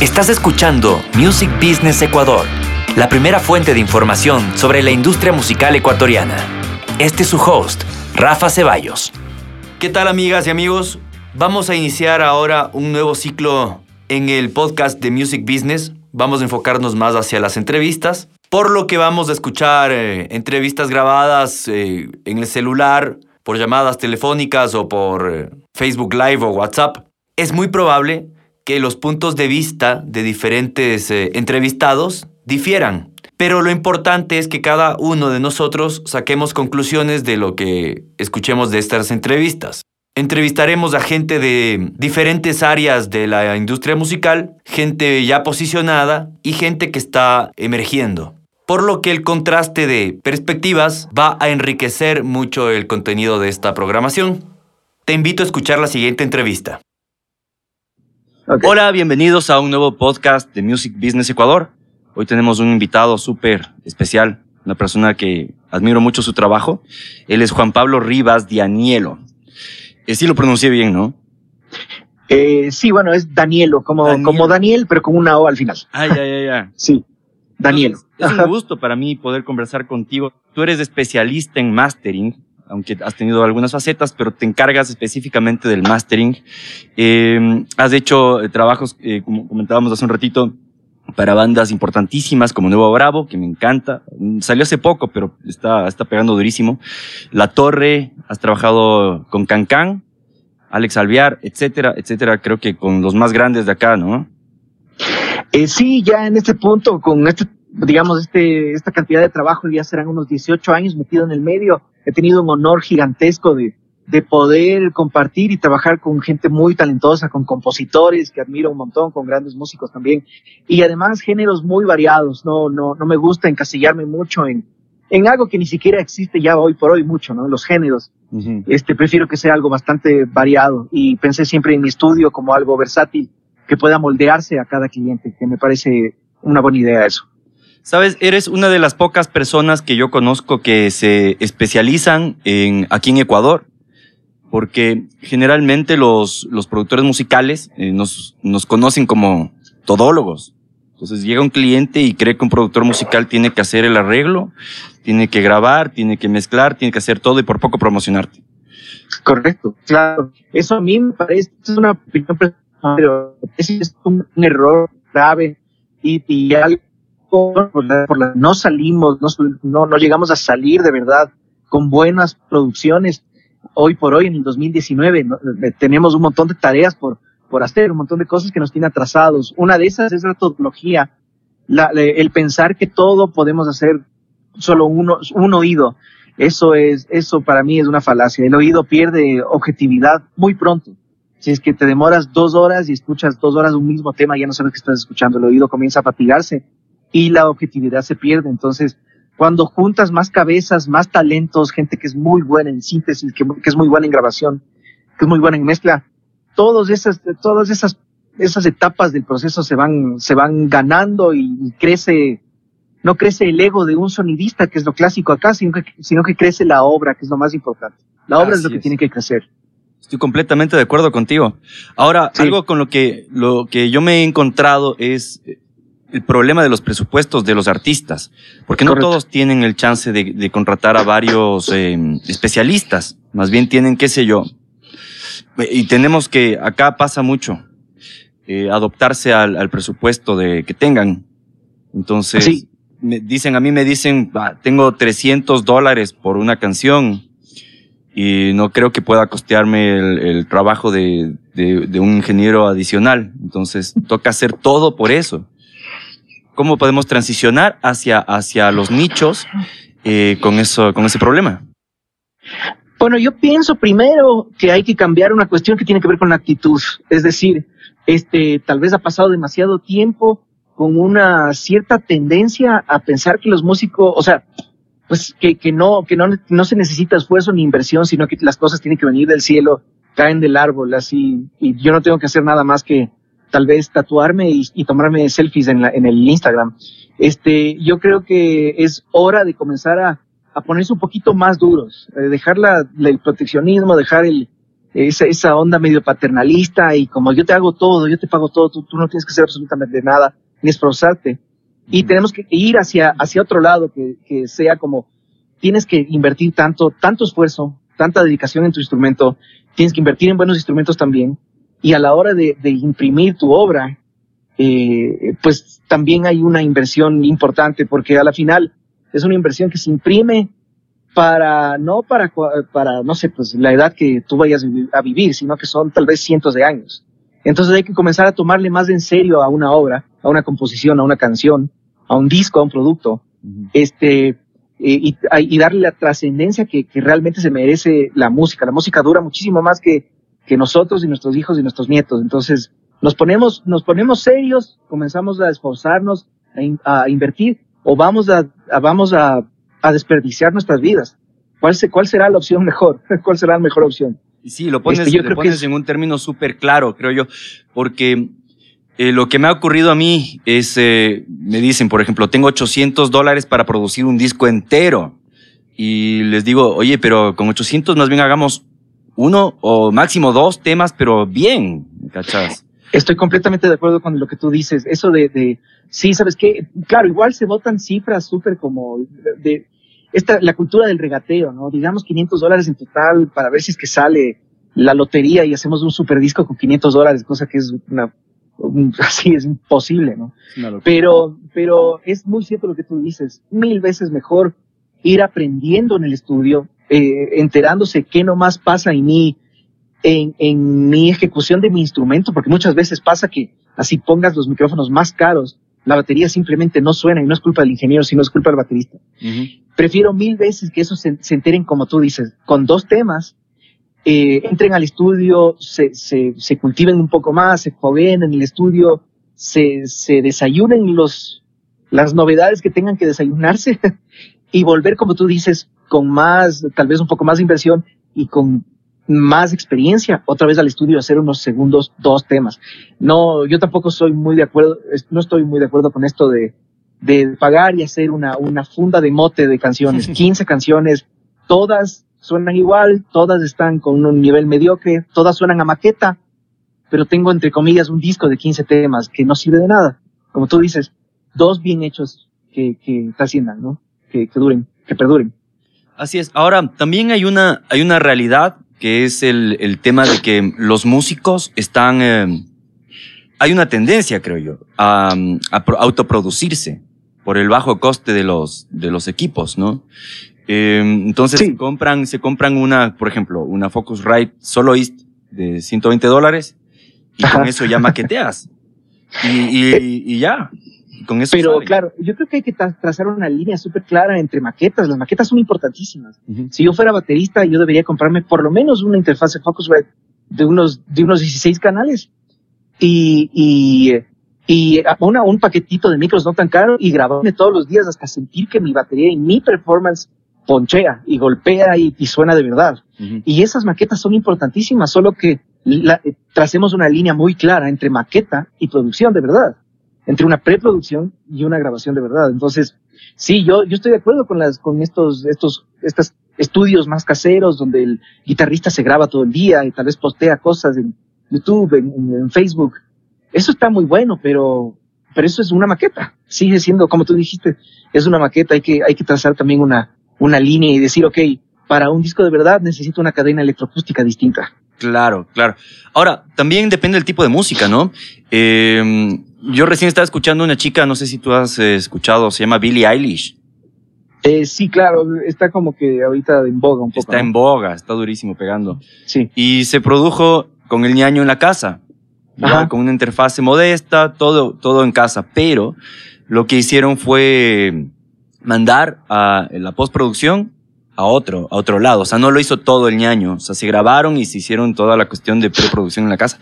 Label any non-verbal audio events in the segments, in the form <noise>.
Estás escuchando Music Business Ecuador, la primera fuente de información sobre la industria musical ecuatoriana. Este es su host, Rafa Ceballos. ¿Qué tal amigas y amigos? Vamos a iniciar ahora un nuevo ciclo en el podcast de Music Business. Vamos a enfocarnos más hacia las entrevistas, por lo que vamos a escuchar eh, entrevistas grabadas eh, en el celular, por llamadas telefónicas o por eh, Facebook Live o WhatsApp. Es muy probable que los puntos de vista de diferentes eh, entrevistados difieran. Pero lo importante es que cada uno de nosotros saquemos conclusiones de lo que escuchemos de estas entrevistas. Entrevistaremos a gente de diferentes áreas de la industria musical, gente ya posicionada y gente que está emergiendo. Por lo que el contraste de perspectivas va a enriquecer mucho el contenido de esta programación. Te invito a escuchar la siguiente entrevista. Okay. Hola, bienvenidos a un nuevo podcast de Music Business Ecuador. Hoy tenemos un invitado súper especial, una persona que admiro mucho su trabajo. Él es Juan Pablo Rivas Dianielo. Eh, sí lo pronuncié bien, ¿no? Eh, sí, bueno, es Danielo, como Daniel. como Daniel, pero con una O al final. Ah, ya, ya, ya. <laughs> sí, Danielo. Entonces, es un gusto para mí poder conversar contigo. Tú eres especialista en mastering, aunque has tenido algunas facetas, pero te encargas específicamente del mastering. Eh, has hecho trabajos, eh, como comentábamos hace un ratito, para bandas importantísimas como Nuevo Bravo, que me encanta. Salió hace poco, pero está, está pegando durísimo. La Torre, has trabajado con Cancan, Alex Alviar, etcétera, etcétera. Creo que con los más grandes de acá, ¿no? Eh, sí, ya en este punto, con este, digamos, este, esta cantidad de trabajo, ya serán unos 18 años metido en el medio. He tenido un honor gigantesco de, de poder compartir y trabajar con gente muy talentosa, con compositores que admiro un montón, con grandes músicos también. Y además géneros muy variados. No, no, no me gusta encasillarme mucho en, en algo que ni siquiera existe ya hoy por hoy mucho, ¿no? Los géneros. Uh -huh. Este, prefiero que sea algo bastante variado y pensé siempre en mi estudio como algo versátil que pueda moldearse a cada cliente, que me parece una buena idea eso. Sabes, eres una de las pocas personas que yo conozco que se especializan en, aquí en Ecuador, porque generalmente los, los productores musicales eh, nos, nos conocen como todólogos. Entonces llega un cliente y cree que un productor musical tiene que hacer el arreglo, tiene que grabar, tiene que mezclar, tiene que hacer todo y por poco promocionarte. Correcto, claro. Eso a mí me parece, una opinión pero ese es un, un error grave y, y algo la, no salimos, no, llegamos a salir de verdad con buenas producciones. Hoy por hoy, en el 2019, ¿no? tenemos un montón de tareas por, hacer, un montón de cosas que nos tienen atrasados. Una de esas es la tecnología, la, el pensar que todo podemos hacer solo uno, un oído. Eso es, eso para mí es una falacia. El oído pierde objetividad muy pronto. Si es que te demoras dos horas y escuchas dos horas un mismo tema, ya no sabes qué estás escuchando, el oído comienza a fatigarse y la objetividad se pierde. Entonces, cuando juntas más cabezas, más talentos, gente que es muy buena en síntesis, que, que es muy buena en grabación, que es muy buena en mezcla, todas esas, todas esas, esas etapas del proceso se van, se van ganando y crece, no crece el ego de un sonidista, que es lo clásico acá, sino que, sino que crece la obra, que es lo más importante. La obra Así es lo que es. tiene que crecer. Estoy completamente de acuerdo contigo. Ahora, sí. algo con lo que, lo que yo me he encontrado es el problema de los presupuestos de los artistas, porque no todos tienen el chance de, de contratar a varios eh, especialistas, más bien tienen, qué sé yo, y tenemos que, acá pasa mucho, eh, adoptarse al, al, presupuesto de que tengan. Entonces, sí. me dicen, a mí me dicen, ah, tengo 300 dólares por una canción y no creo que pueda costearme el, el trabajo de, de, de, un ingeniero adicional. Entonces, toca hacer todo por eso. ¿Cómo podemos transicionar hacia, hacia los nichos eh, con, eso, con ese problema? Bueno, yo pienso primero que hay que cambiar una cuestión que tiene que ver con la actitud. Es decir, este, tal vez ha pasado demasiado tiempo con una cierta tendencia a pensar que los músicos, o sea, pues que, que no, que no, no se necesita esfuerzo ni inversión, sino que las cosas tienen que venir del cielo, caen del árbol, así, y yo no tengo que hacer nada más que tal vez tatuarme y, y tomarme selfies en, la, en el Instagram. Este, yo creo que es hora de comenzar a, a ponerse un poquito más duros, eh, dejar la, la, el proteccionismo, dejar el, esa, esa onda medio paternalista y como yo te hago todo, yo te pago todo, tú, tú no tienes que hacer absolutamente nada, ni esforzarte. Y tenemos que ir hacia, hacia otro lado, que, que sea como, tienes que invertir tanto, tanto esfuerzo, tanta dedicación en tu instrumento, tienes que invertir en buenos instrumentos también, y a la hora de, de imprimir tu obra, eh, pues también hay una inversión importante, porque a la final es una inversión que se imprime para, no para, para, no sé, pues la edad que tú vayas a vivir, sino que son tal vez cientos de años. Entonces hay que comenzar a tomarle más en serio a una obra, a una composición, a una canción, a un disco, a un producto, este, eh, y, y, darle la trascendencia que, que, realmente se merece la música. La música dura muchísimo más que, que nosotros y nuestros hijos y nuestros nietos. Entonces nos ponemos, nos ponemos serios, comenzamos a esforzarnos, a, a invertir, o vamos a, a vamos a, a, desperdiciar nuestras vidas. ¿Cuál, se, ¿Cuál será la opción mejor? <laughs> ¿Cuál será la mejor opción? Sí, lo pones, este, lo pones en un término súper claro, creo yo, porque eh, lo que me ha ocurrido a mí es, eh, me dicen, por ejemplo, tengo 800 dólares para producir un disco entero. Y les digo, oye, pero con 800 más bien hagamos uno o máximo dos temas, pero bien, ¿cachas? Estoy completamente de acuerdo con lo que tú dices. Eso de, de sí, ¿sabes qué? Claro, igual se votan cifras súper como de, esta, la cultura del regateo, ¿no? Digamos 500 dólares en total para ver si es que sale la lotería y hacemos un super disco con 500 dólares, cosa que es una, <laughs> así es imposible, ¿no? Pero, pero es muy cierto lo que tú dices. Mil veces mejor ir aprendiendo en el estudio, eh, enterándose qué nomás pasa en mí, en, en mi ejecución de mi instrumento, porque muchas veces pasa que así pongas los micrófonos más caros, la batería simplemente no suena y no es culpa del ingeniero, sino es culpa del baterista. Prefiero mil veces que eso se, se, enteren, como tú dices, con dos temas, eh, entren al estudio, se, se, se, cultiven un poco más, se joven en el estudio, se, se desayunen los, las novedades que tengan que desayunarse <laughs> y volver, como tú dices, con más, tal vez un poco más de inversión y con más experiencia, otra vez al estudio hacer unos segundos, dos temas. No, yo tampoco soy muy de acuerdo, no estoy muy de acuerdo con esto de, de pagar y hacer una, una funda de mote de canciones, <laughs> 15 canciones, todas suenan igual, todas están con un nivel mediocre, todas suenan a maqueta, pero tengo entre comillas un disco de 15 temas que no sirve de nada. Como tú dices, dos bien hechos que, que trasciendan, ¿no? Que, que duren, que perduren. Así es. Ahora, también hay una, hay una realidad que es el, el tema de que los músicos están, eh, hay una tendencia, creo yo, a, a autoproducirse por el bajo coste de los, de los equipos, ¿no? Eh, entonces sí. se compran, se compran una, por ejemplo, una Focusrite Soloist de 120 dólares y Ajá. con eso ya maqueteas. <laughs> Y, y, y ya. Con eso Pero claro, yo creo que hay que tra trazar una línea súper clara entre maquetas. Las maquetas son importantísimas. Uh -huh. Si yo fuera baterista, yo debería comprarme por lo menos una interfaz Focusrite de unos, de unos 16 canales y, y, y una, un paquetito de micros no tan caro y grabarme todos los días hasta sentir que mi batería y mi performance ponchea y golpea y, y suena de verdad. Uh -huh. Y esas maquetas son importantísimas, solo que la, tracemos una línea muy clara entre maqueta y producción de verdad entre una preproducción y una grabación de verdad. Entonces, sí, yo, yo estoy de acuerdo con las, con estos, estos, estos estudios más caseros donde el guitarrista se graba todo el día y tal vez postea cosas en YouTube, en, en Facebook. Eso está muy bueno, pero, pero eso es una maqueta. Sigue siendo, como tú dijiste, es una maqueta. Hay que, hay que trazar también una, una línea y decir, ok, para un disco de verdad necesito una cadena electroacústica distinta. Claro, claro. Ahora, también depende del tipo de música, ¿no? Eh, yo recién estaba escuchando una chica, no sé si tú has eh, escuchado, se llama Billie Eilish. Eh, sí, claro, está como que ahorita en boga un poco. Está ¿no? en boga, está durísimo pegando. Sí. Y se produjo con el ñaño en la casa, ya, con una interfase modesta, todo, todo en casa, pero lo que hicieron fue mandar a la postproducción a otro, a otro lado. O sea, no lo hizo todo el ñaño. O sea, se grabaron y se hicieron toda la cuestión de preproducción en la casa,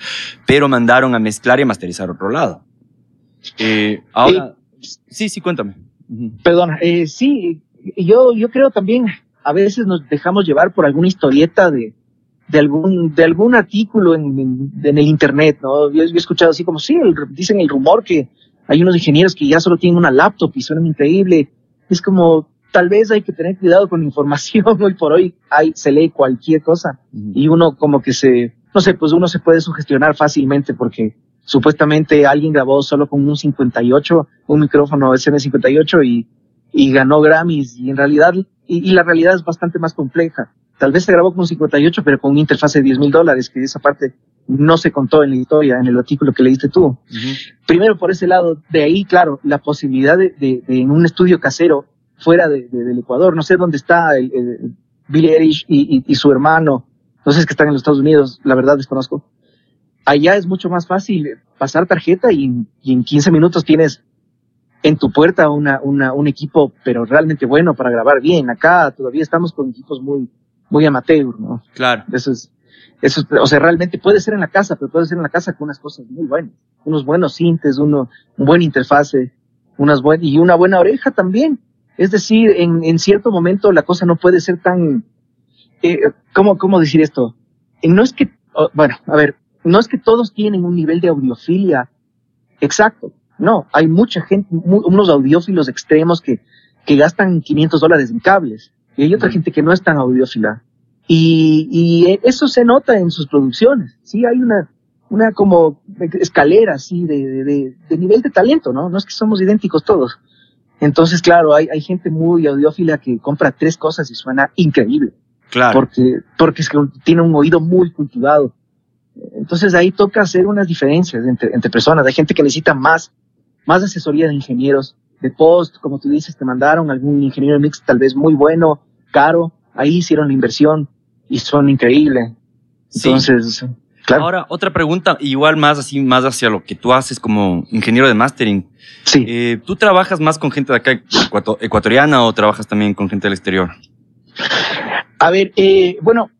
pero mandaron a mezclar y a masterizar a otro lado. Eh, ahora, eh, sí, sí, cuéntame. Perdona, eh, sí, yo, yo creo también, a veces nos dejamos llevar por alguna historieta de, de algún, de algún artículo en, en, en el internet, ¿no? Yo, yo, he escuchado así como, sí, el, dicen el rumor que hay unos ingenieros que ya solo tienen una laptop y suenan increíble. Es como, tal vez hay que tener cuidado con la información. <laughs> Hoy por hoy hay, se lee cualquier cosa y uno como que se, no sé, pues uno se puede sugestionar fácilmente porque supuestamente alguien grabó solo con un 58, un micrófono SM58 y, y ganó Grammys y en realidad, y, y, la realidad es bastante más compleja. Tal vez se grabó con un 58, pero con una interfaz de 10 mil dólares, que esa parte no se contó en la historia, en el artículo que leíste tú. Primero por ese lado, de ahí, claro, la posibilidad de, de, de en un estudio casero fuera de, del Ecuador, no sé dónde está el, el Billy Eilish y, y, y, su hermano, no sé si es que están en los Estados Unidos, la verdad desconozco. Allá es mucho más fácil pasar tarjeta y, y en 15 minutos tienes en tu puerta una, una, un equipo, pero realmente bueno para grabar bien. Acá todavía estamos con equipos muy, muy amateur, ¿no? Claro. Eso es, eso, o sea, realmente puede ser en la casa, pero puede ser en la casa con unas cosas muy buenas, unos buenos sintes, uno, un buen interfase, unas buen, y una buena oreja también. Es decir, en, en cierto momento la cosa no puede ser tan, eh, ¿cómo, ¿cómo decir esto? Eh, no es que, oh, bueno, a ver, no es que todos tienen un nivel de audiofilia exacto. No, hay mucha gente, muy, unos audiófilos extremos que, que gastan 500 dólares en cables. Y hay otra gente que no es tan audiófila. Y, y eso se nota en sus producciones. Sí, hay una, una como escalera así de, de, de, nivel de talento, ¿no? No es que somos idénticos todos. Entonces, claro, hay, hay gente muy audiófila que compra tres cosas y suena increíble. Claro. Porque, porque es que tiene un oído muy cultivado. Entonces ahí toca hacer unas diferencias entre, entre personas. Hay gente que necesita más, más asesoría de ingenieros de post, como tú dices, te mandaron algún ingeniero de mix tal vez muy bueno, caro, ahí hicieron la inversión y son increíbles. Entonces, sí. claro. Ahora, otra pregunta, igual más así, más hacia lo que tú haces como ingeniero de mastering. Sí. Eh, ¿Tú trabajas más con gente de acá ecuatoriana o trabajas también con gente del exterior? A ver, eh, bueno,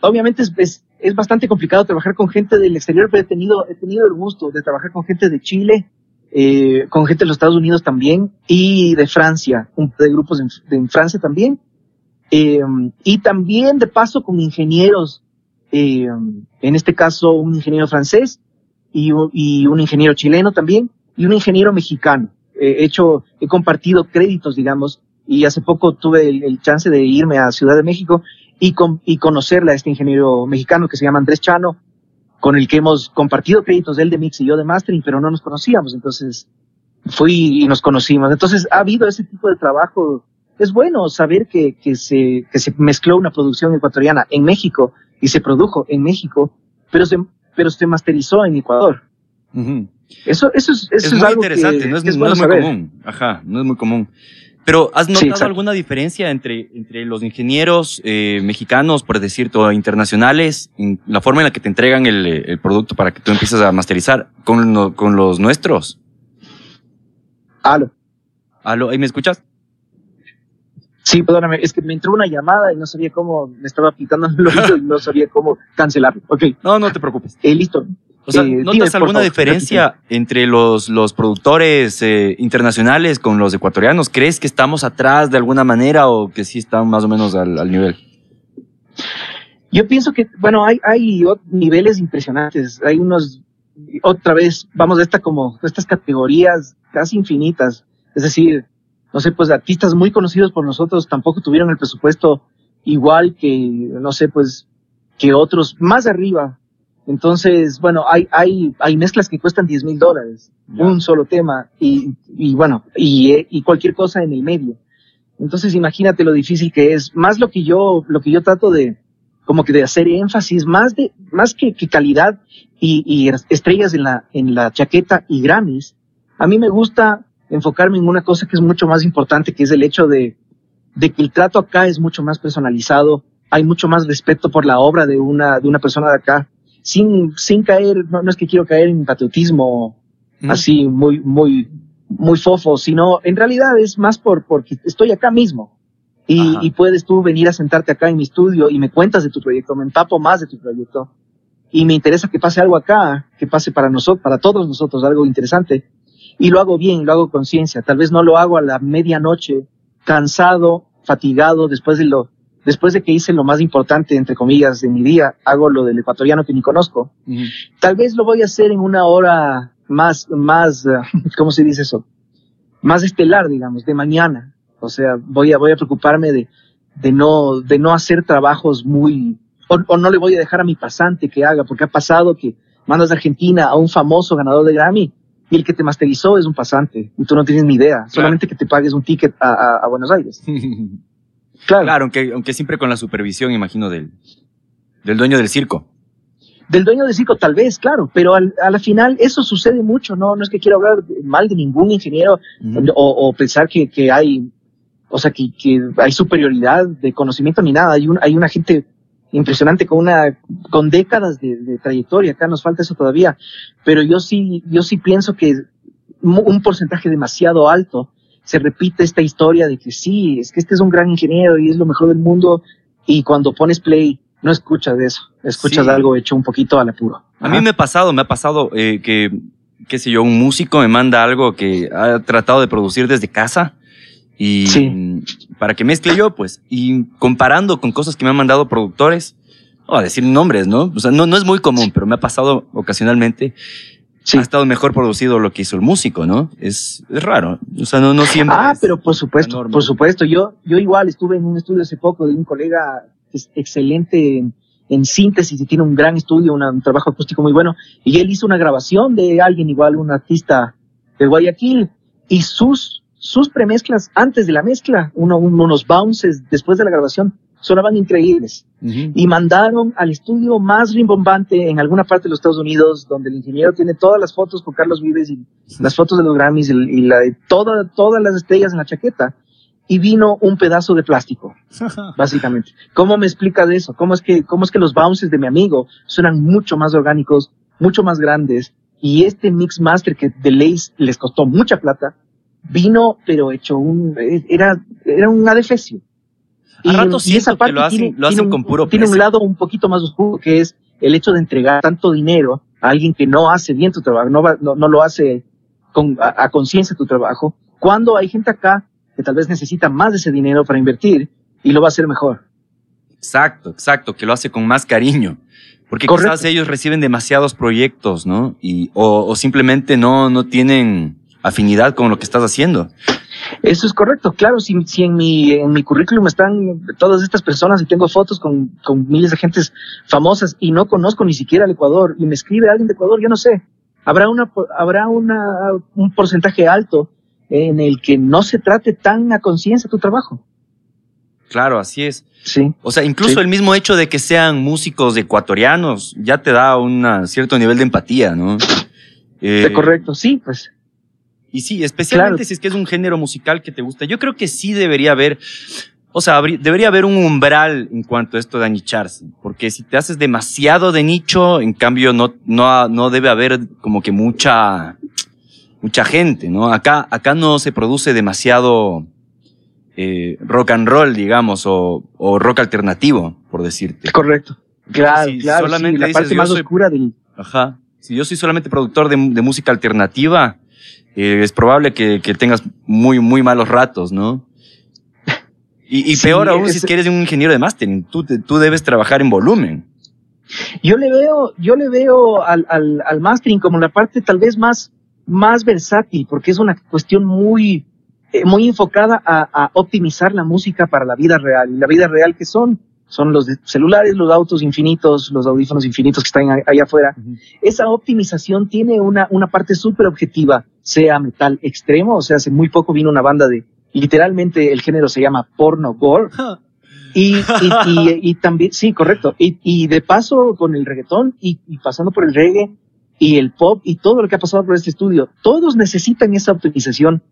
obviamente es, es, es, bastante complicado trabajar con gente del exterior, pero he tenido, he tenido el gusto de trabajar con gente de Chile, eh, con gente de los Estados Unidos también y de Francia, de grupos en, Francia también. Eh, y también de paso con ingenieros, eh, en este caso un ingeniero francés y, y, un ingeniero chileno también y un ingeniero mexicano. He hecho, he compartido créditos, digamos, y hace poco tuve el chance de irme a Ciudad de México y, con, y conocerle a este ingeniero mexicano que se llama Andrés Chano, con el que hemos compartido créditos, él de mix y yo de mastering, pero no nos conocíamos, entonces fui y nos conocimos. Entonces ha habido ese tipo de trabajo. Es bueno saber que, que, se, que se mezcló una producción ecuatoriana en México y se produjo en México, pero se, pero se masterizó en Ecuador. Uh -huh. Eso, eso es, eso es, es muy algo interesante, que, no es, que es no bueno es muy saber. común. Ajá, no es muy común. Pero ¿has notado Sí, alguna diferencia entre, entre los ingenieros eh, mexicanos, por decirte, o internacionales, en la forma en la que te entregan el, el producto para que tú empieces a masterizar con, con los nuestros? Aló. ¿Aló? ¿Ahí me escuchas? Sí, perdóname, es que me entró una llamada y no sabía cómo, me estaba pitando <laughs> el oído y no sabía cómo cancelarlo. Ok, No, no te preocupes. eh, listo. O sea, Eh, ¿notas dime, alguna diferencia entre los, los productores eh, internacionales con los ecuatorianos? ¿Crees que estamos atrás de alguna manera o que sí están más o menos al, al nivel? Yo pienso que, bueno, hay, hay niveles impresionantes. Hay unos, otra vez, vamos, de esta como, de estas categorías casi infinitas. Es decir, no sé, pues artistas muy conocidos por nosotros tampoco tuvieron el presupuesto igual que, no sé, pues, que otros más arriba. Entonces, bueno, hay, hay, hay mezclas que cuestan 10 mil dólares, un solo tema, y, y bueno, y, y cualquier cosa en el medio. Entonces, imagínate lo difícil que es. Más lo que yo, lo que yo trato de, como que de hacer énfasis, más de, más que, que calidad y, y estrellas en la, en la chaqueta y Grammys, a mí me gusta enfocarme en una cosa que es mucho más importante, que es el hecho de, de que el trato acá es mucho más personalizado, hay mucho más respeto por la obra de una, de una persona de acá, sin, sin caer, no, no es que quiero caer en patriotismo Mm. así muy, muy, muy fofo, sino en realidad es más por, porque estoy acá mismo. Y, y puedes tú venir a sentarte acá en mi estudio y me cuentas de tu proyecto, me empapo más de tu proyecto. Y me interesa que pase algo acá, que pase para nosotros, para todos nosotros, algo interesante. Y lo hago bien, lo hago con conciencia. Tal vez no lo hago a la medianoche, cansado, fatigado, después de lo, después de que hice lo más importante, entre comillas, de mi día, hago lo del ecuatoriano que ni conozco. Tal vez lo voy a hacer en una hora más, más, <laughs> ¿cómo se dice eso? Más estelar, digamos, de mañana. O sea, voy a, voy a preocuparme de, de, no, de no hacer trabajos muy, o, no le voy a dejar a mi pasante que haga, porque ha pasado que mandas de Argentina a un famoso ganador de Grammy y el que te masterizó es un pasante y tú no tienes ni idea, solamente que te pagues un ticket a, a, Buenos Aires. <laughs> claro. Claro, aunque, aunque siempre con la supervisión, imagino, del, del dueño del circo. Del dueño del circo, tal vez, claro, pero al, a la final eso sucede mucho, ¿no? No es que quiero hablar mal de ningún ingeniero o, o, pensar que, que, hay, o sea, que, que, hay superioridad de conocimiento ni nada. Hay, un, hay una gente impresionante con una, con décadas de, de, trayectoria. Acá nos falta eso todavía, pero yo sí, yo sí pienso que un porcentaje demasiado alto se repite esta historia de que sí, es que este es un gran ingeniero y es lo mejor del mundo y cuando pones play no escuchas de eso, escuchas algo hecho un poquito al apuro. A mí me ha pasado, me ha pasado eh, que, qué sé yo, un músico me manda algo que ha tratado de producir desde casa y para que mezcle yo, pues, y comparando con cosas que me han mandado productores, o a decir nombres, ¿no? O sea, no, no es muy común, pero me ha pasado ocasionalmente. Ha estado mejor producido lo que hizo el músico, ¿no? Es, es raro. O sea, no, no siempre. Ah, pero por supuesto, por supuesto. Yo, yo igual estuve en un estudio hace poco de un colega es excelente en, síntesis y tiene un gran estudio, un trabajo acústico muy bueno. Y él hizo una grabación de alguien igual, un artista de Guayaquil, y sus, sus premezclas antes de la mezcla, uno, unos bounces después de la grabación, sonaban increíbles. Y mandaron al estudio más rimbombante en alguna parte de los Estados Unidos, donde el ingeniero tiene todas las fotos con Carlos Vives y las fotos de los Grammys y, la de toda, todas las estrellas en la chaqueta y vino un pedazo de plástico, <laughs> básicamente. ¿Cómo me explica de eso? ¿Cómo es que, cómo es que los bounces de mi amigo suenan mucho más orgánicos, mucho más grandes? Y este mix master que de Lace les costó mucha plata, vino, pero hecho un, era, era un adefesio. Y, y esa parte lo hacen, lo hacen con puro Tiene un lado un poquito más oscuro que es el hecho de entregar tanto dinero a alguien que no hace bien tu trabajo, no, no, no lo hace con, a conciencia tu trabajo, cuando hay gente acá que tal vez necesita más de ese dinero para invertir y lo va a hacer mejor. Exacto, exacto, que lo hace con más cariño. Porque quizás ellos reciben demasiados proyectos, ¿no? Y, o, simplemente no, no tienen afinidad con lo que estás haciendo. Eso es correcto, claro, si, si en, mi, en mi currículum están todas estas personas y tengo fotos con, con miles de gentes famosas y no conozco ni siquiera el Ecuador y me escribe alguien de Ecuador, yo no sé, habrá, una, habrá una, un porcentaje alto en el que no se trate tan a conciencia tu trabajo. Claro, así es. Sí. O sea, incluso el mismo hecho de que sean músicos ecuatorianos ya te da un cierto nivel de empatía, ¿no? Eh, correcto, sí, pues. Y sí, especialmente si es que es un género musical que te gusta. Yo creo que sí debería haber, o sea, debería haber un umbral en cuanto a esto de anicharse. Porque si te haces demasiado de nicho, en cambio no, no, no debe haber como que mucha, mucha gente, ¿no? Acá, acá no se produce demasiado eh, rock and roll, digamos, o, rock alternativo, por decirte. Correcto. Claro, claro. Solamente la parte más oscura del. Ajá. Si yo soy solamente productor de, música alternativa, eh, es probable que, tengas muy, muy malos ratos, ¿no? Y, peor aún si es que eres un ingeniero de mastering, tú, tú debes trabajar en volumen. Yo le veo, yo le veo al, al, al mastering como la parte tal vez más más versátil, porque es una cuestión muy, eh, muy enfocada a, optimizar la música para la vida real. Y la vida real que son, son los celulares, los autos infinitos, los audífonos infinitos que están ahí, afuera. Esa optimización tiene una, una parte súper objetiva, sea metal extremo, o sea, hace muy poco vino una banda de, literalmente el género se llama porno gore. <laughs> Y, y, también, sí, correcto. Y, de paso con el reggaetón y, pasando por el reggae, y el pop y todo lo que ha pasado por este estudio, todos necesitan esa optimización,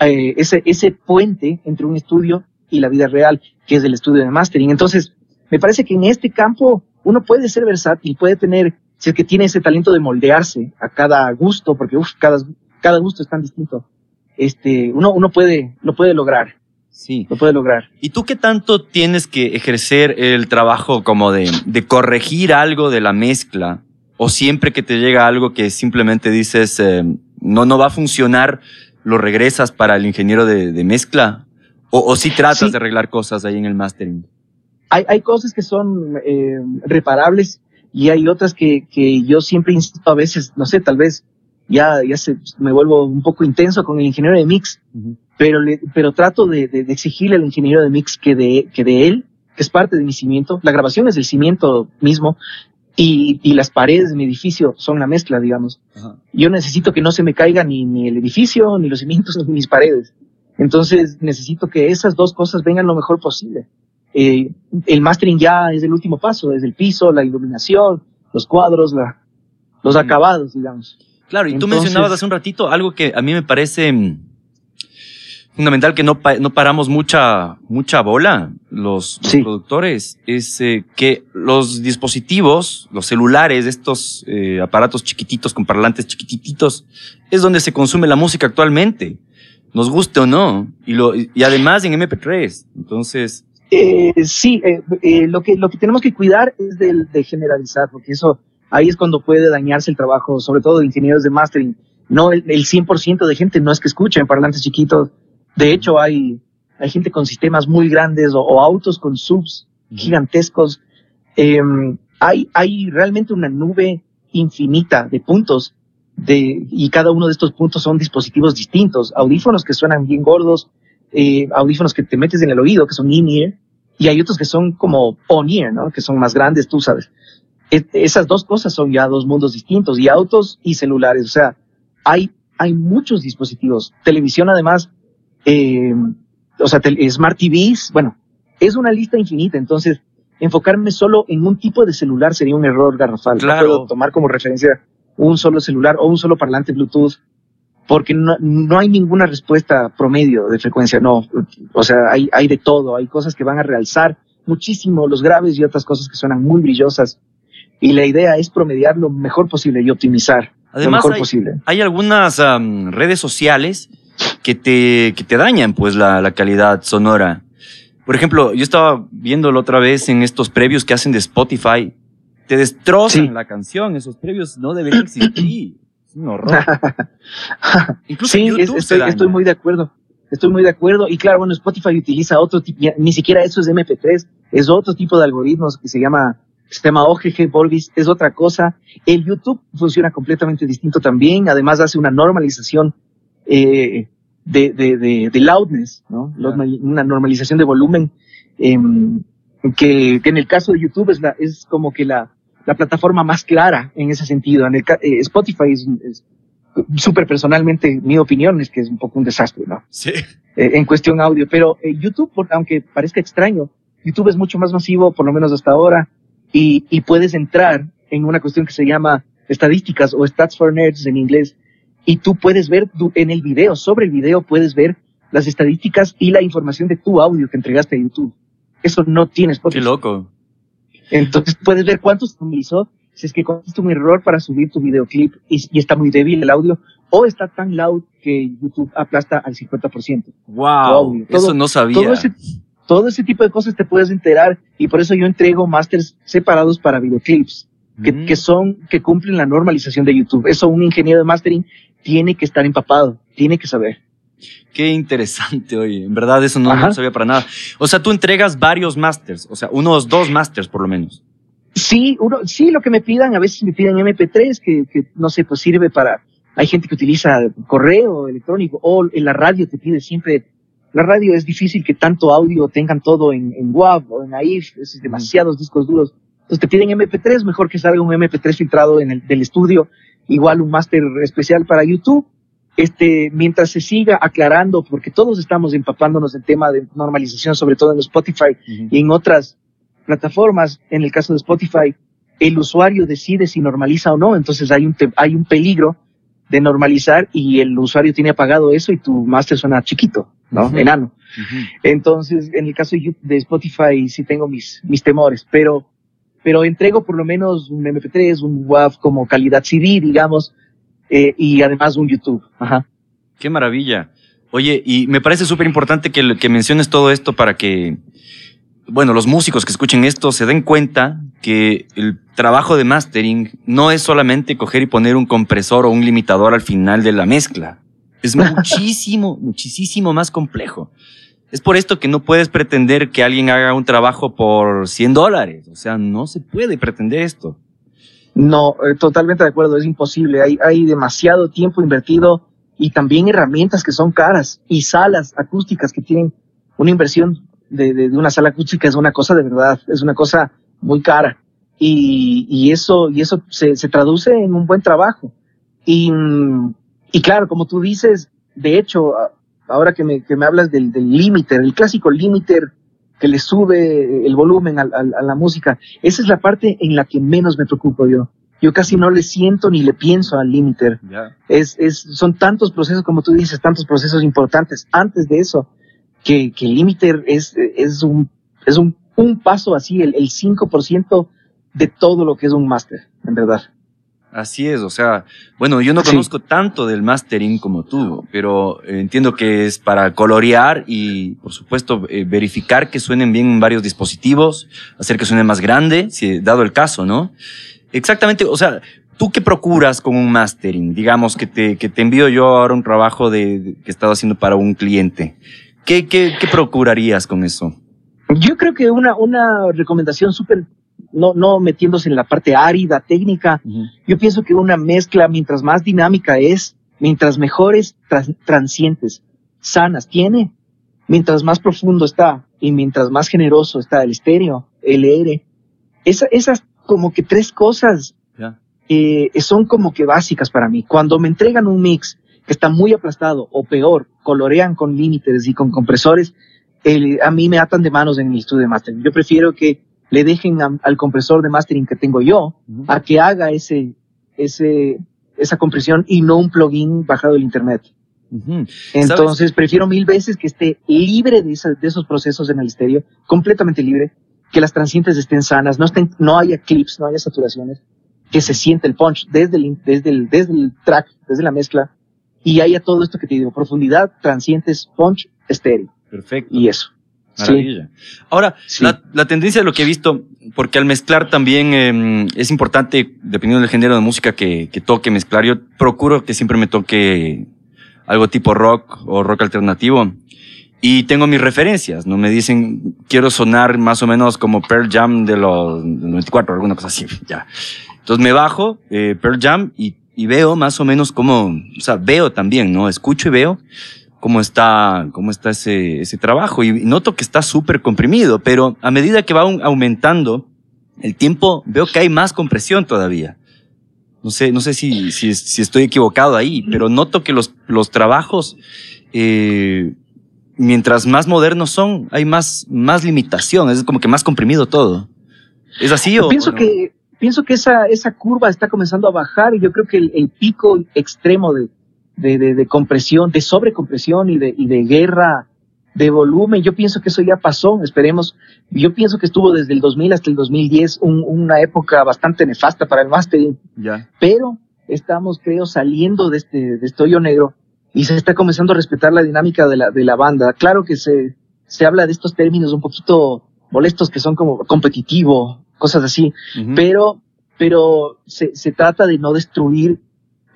eh, ese, ese puente entre un estudio y la vida real, que es el estudio de mastering. Entonces, me parece que en este campo uno puede ser versátil, puede tener, si es que tiene ese talento de moldearse a cada gusto, porque uf, cada, cada gusto es tan distinto, este, uno, uno puede, lo puede lograr. Sí. Lo puede lograr. ¿Y tú qué tanto tienes que ejercer el trabajo como de, de corregir algo de la mezcla o siempre que te llega algo que simplemente dices, eh, no, no va a funcionar, lo regresas para el ingeniero de, mezcla? ¿O, si tratas de arreglar cosas ahí en el mastering? Hay, hay cosas que son eh, reparables y hay otras que, que yo siempre insisto a veces, no sé, tal vez ya, ya se, me vuelvo un poco intenso con el ingeniero de mix, pero, le, pero trato de, de, exigirle al ingeniero de mix que de, que de él, que es parte de mi cimiento, la grabación es el cimiento mismo, y, y las paredes de mi edificio son la mezcla, digamos. Yo necesito que no se me caiga ni, ni el edificio, ni los cimientos, <laughs> ni mis paredes. Entonces necesito que esas dos cosas vengan lo mejor posible. Eh, el mastering ya es el último paso, desde el piso, la iluminación, los cuadros, la, los acabados, digamos. Claro, y tú mencionabas hace un ratito algo que a mí me parece mm, fundamental que no, no paramos mucha, mucha bola los, productores, es eh, que los dispositivos, los celulares, estos eh, aparatos chiquititos con parlantes chiquititos, es donde se consume la música actualmente, nos guste o no, y, lo, y además en MP3. Entonces... Eh, sí, lo, que, lo que tenemos que cuidar es del, de generalizar, porque eso ahí es cuando puede dañarse el trabajo, sobre todo de ingenieros de mastering. No, el, el 100% de gente no es que escuche en parlantes chiquitos. De hecho, hay, hay gente con sistemas muy grandes o, autos con subs gigantescos. Em, hay, hay realmente una nube infinita de puntos de, y cada uno de estos puntos son dispositivos distintos. Audífonos que suenan bien gordos, eh, audífonos que te metes en el oído, que son in-ear, y hay otros que son como on-ear, ¿no? Que son más grandes, tú sabes esas dos cosas son ya dos mundos distintos, y autos y celulares. O sea, hay, hay muchos dispositivos. Televisión, además, eh, o sea, Smart TVs, bueno, es una lista infinita. Entonces, enfocarme solo en un tipo de celular sería un error garrafal. Claro. No puedo tomar como referencia un solo celular o un solo parlante Bluetooth, porque no, no hay ninguna respuesta promedio de frecuencia. No, o sea, hay, hay de todo. Hay cosas que van a realzar muchísimo los graves y otras cosas que suenan muy brillosas y la idea es promediar lo mejor posible y optimizar lo mejor hay, posible. Hay algunas redes sociales que te, que te dañan pues la, la, calidad sonora. Por ejemplo, yo estaba viéndolo otra vez en estos previos que hacen de Spotify. Te destrozan la canción, esos previos no deberían existir. Es un horror. <laughs> Incluso sí, estoy, estoy muy de acuerdo. Estoy muy de acuerdo. Y claro, bueno, Spotify utiliza otro tipo, ni siquiera eso es MP3, es otro tipo de algoritmos que se llama sistema OGG Volvis es otra cosa. El YouTube funciona completamente distinto también. Además hace una normalización eh, de, de, de, loudness, ¿no? Una normalización de volumen em, que, que, en el caso de YouTube es, la, es como que la, la plataforma más clara en ese sentido. En el, eh, Spotify es, súper personalmente, mi opinión es que es un poco un desastre, ¿no? Sí. Eh, en cuestión audio. Pero YouTube, aunque parezca extraño, YouTube es mucho más masivo, por lo menos hasta ahora y, y puedes entrar en una cuestión que se llama estadísticas o stats for nerds en inglés y tú puedes ver en el video, sobre el video puedes ver las estadísticas y la información de tu audio que entregaste a YouTube. Eso no tienes Qué loco. Entonces puedes ver cuánto se utilizó, si es que cometiste un error para subir tu videoclip y, y, está muy débil el audio, o está tan loud que YouTube aplasta al 50%. Wow, eso no sabía. Todo ese, todo ese tipo de cosas te puedes enterar y por eso yo entrego másters separados para videoclips que, mm. que, son, que cumplen la normalización de YouTube. Eso un ingeniero de mastering tiene que estar empapado, tiene que saber. Qué interesante, oye. En verdad, eso no, sabía para nada. O sea, tú entregas varios másters, o sea, unos dos másters por lo menos. Sí, uno, sí, lo que me pidan, a veces me piden MP3, que, que no sé, pues sirve para, hay gente que utiliza correo electrónico o en la radio te pide siempre la radio es difícil que tanto audio tengan todo en, en WAV o en AIF, es demasiados discos duros. Entonces te piden MP3, mejor que salga un MP3 filtrado en el del estudio, igual un máster especial para YouTube. Este, mientras se siga aclarando, porque todos estamos empapándonos en tema de normalización, sobre todo en Spotify y en otras plataformas. En el caso de Spotify, el usuario decide si normaliza o no, entonces hay un, hay un peligro de normalizar y el usuario tiene apagado eso y tu máster suena chiquito. ¿no? Enano. Entonces, en el caso de Spotify sí tengo mis, mis temores, pero, pero entrego por lo menos un MP3, un WAV como calidad CD, digamos, eh, y además un YouTube. Ajá. Qué maravilla. Oye, y me parece súper importante que, que menciones todo esto para que, bueno, los músicos que escuchen esto se den cuenta que el trabajo de mastering no es solamente coger y poner un compresor o un limitador al final de la mezcla. Es <laughs> muchísimo, muchísimo más complejo. Es por esto que no puedes pretender que alguien haga un trabajo por 100 dólares. O sea, no se puede pretender esto. No, eh, totalmente de acuerdo, es imposible. Hay, hay demasiado tiempo invertido y también herramientas que son caras y salas acústicas que tienen una inversión de, de, una sala acústica es una cosa de verdad, es una cosa muy cara. Y, y eso, y eso se, se, traduce en un buen trabajo. Y, y claro, como tú dices, de hecho, ahora que me, que me hablas del, del limiter, el clásico limiter que le sube el volumen a, a, a, la música, esa es la parte en la que menos me preocupo yo. Yo casi no le siento ni le pienso al limiter. Es, es, son tantos procesos, como tú dices, tantos procesos importantes antes de eso, que, que el limiter es, es, un, es un, un paso así, el, el 5% de todo lo que es un máster, en verdad. Así es, o sea, bueno, yo no Sí. conozco tanto del mastering como tú, pero entiendo que es para colorear y, por supuesto, eh, verificar que suenen bien en varios dispositivos, hacer que suene más grande, si dado el caso, ¿no? Exactamente, o sea, ¿tú qué procuras con un mastering? Digamos que te, que te envío yo ahora un trabajo de, de- que he estado haciendo para un cliente. ¿Qué, qué, qué procurarías con eso? Yo creo que una, una recomendación súper, no, no metiéndose en la parte árida, técnica, yo pienso que una mezcla, mientras más dinámica es, mientras mejores transientes, sanas tiene, mientras más profundo está y mientras más generoso está el estéreo, LR, esa, esas como que tres cosas Ya. eh, son como que básicas para mí. Cuando me entregan un mix que está muy aplastado o peor, colorean con límites y con compresores, el- a mí me atan de manos en el estudio de mastering. Yo prefiero que le dejen a- al compresor de mastering que tengo yo a que haga ese, ese, esa compresión y no un plugin bajado del internet. Entonces prefiero mil veces que esté libre de, de esos procesos en el estéreo, completamente libre, que las transientes estén sanas, no estén, no haya clips, no haya saturaciones, que se siente el punch desde el, desde el, desde el track, desde la mezcla, y haya todo esto que te digo, profundidad, transientes, punch, estéreo, Perfecto. y eso. Sí, Maravilla. Ahora, Sí. la, la tendencia de lo que he visto, porque al mezclar también eh, es importante, dependiendo del género de música que, que toque mezclar, yo procuro que siempre me toque algo tipo rock o rock alternativo. Y tengo mis referencias, ¿no? Me dicen, quiero sonar más o menos como Pearl Jam de los del 94, alguna cosa así, <laughs> ya. Entonces me bajo eh, Pearl Jam y, y veo más o menos cómo, o sea, veo también, ¿no? Escucho y veo cómo está, cómo está ese, ese trabajo. Y noto que está súper comprimido, pero a medida que va au- aumentando el tiempo, veo que hay más compresión todavía. No sé, no sé si, si, si estoy equivocado ahí, pero noto que los, los trabajos, eh, mientras más modernos son, hay más, más limitación, es como que más comprimido todo. ¿Es así o? pienso o no? que pienso que esa, esa curva está comenzando a bajar y yo creo que el, el pico extremo de, de, de, de compresión, de sobrecompresión y de, y de guerra de volumen, yo pienso que eso ya pasó, esperemos. Yo pienso que estuvo desde el 2000 hasta el 2010 un- una época bastante nefasta para el mastering, Ya. pero estamos, creo, saliendo de este, de este hoyo negro y se está comenzando a respetar la dinámica de la, de la banda. Claro que se, se habla de estos términos un poquito molestos que son como competitivo, cosas así, pero, pero se, se trata de no destruir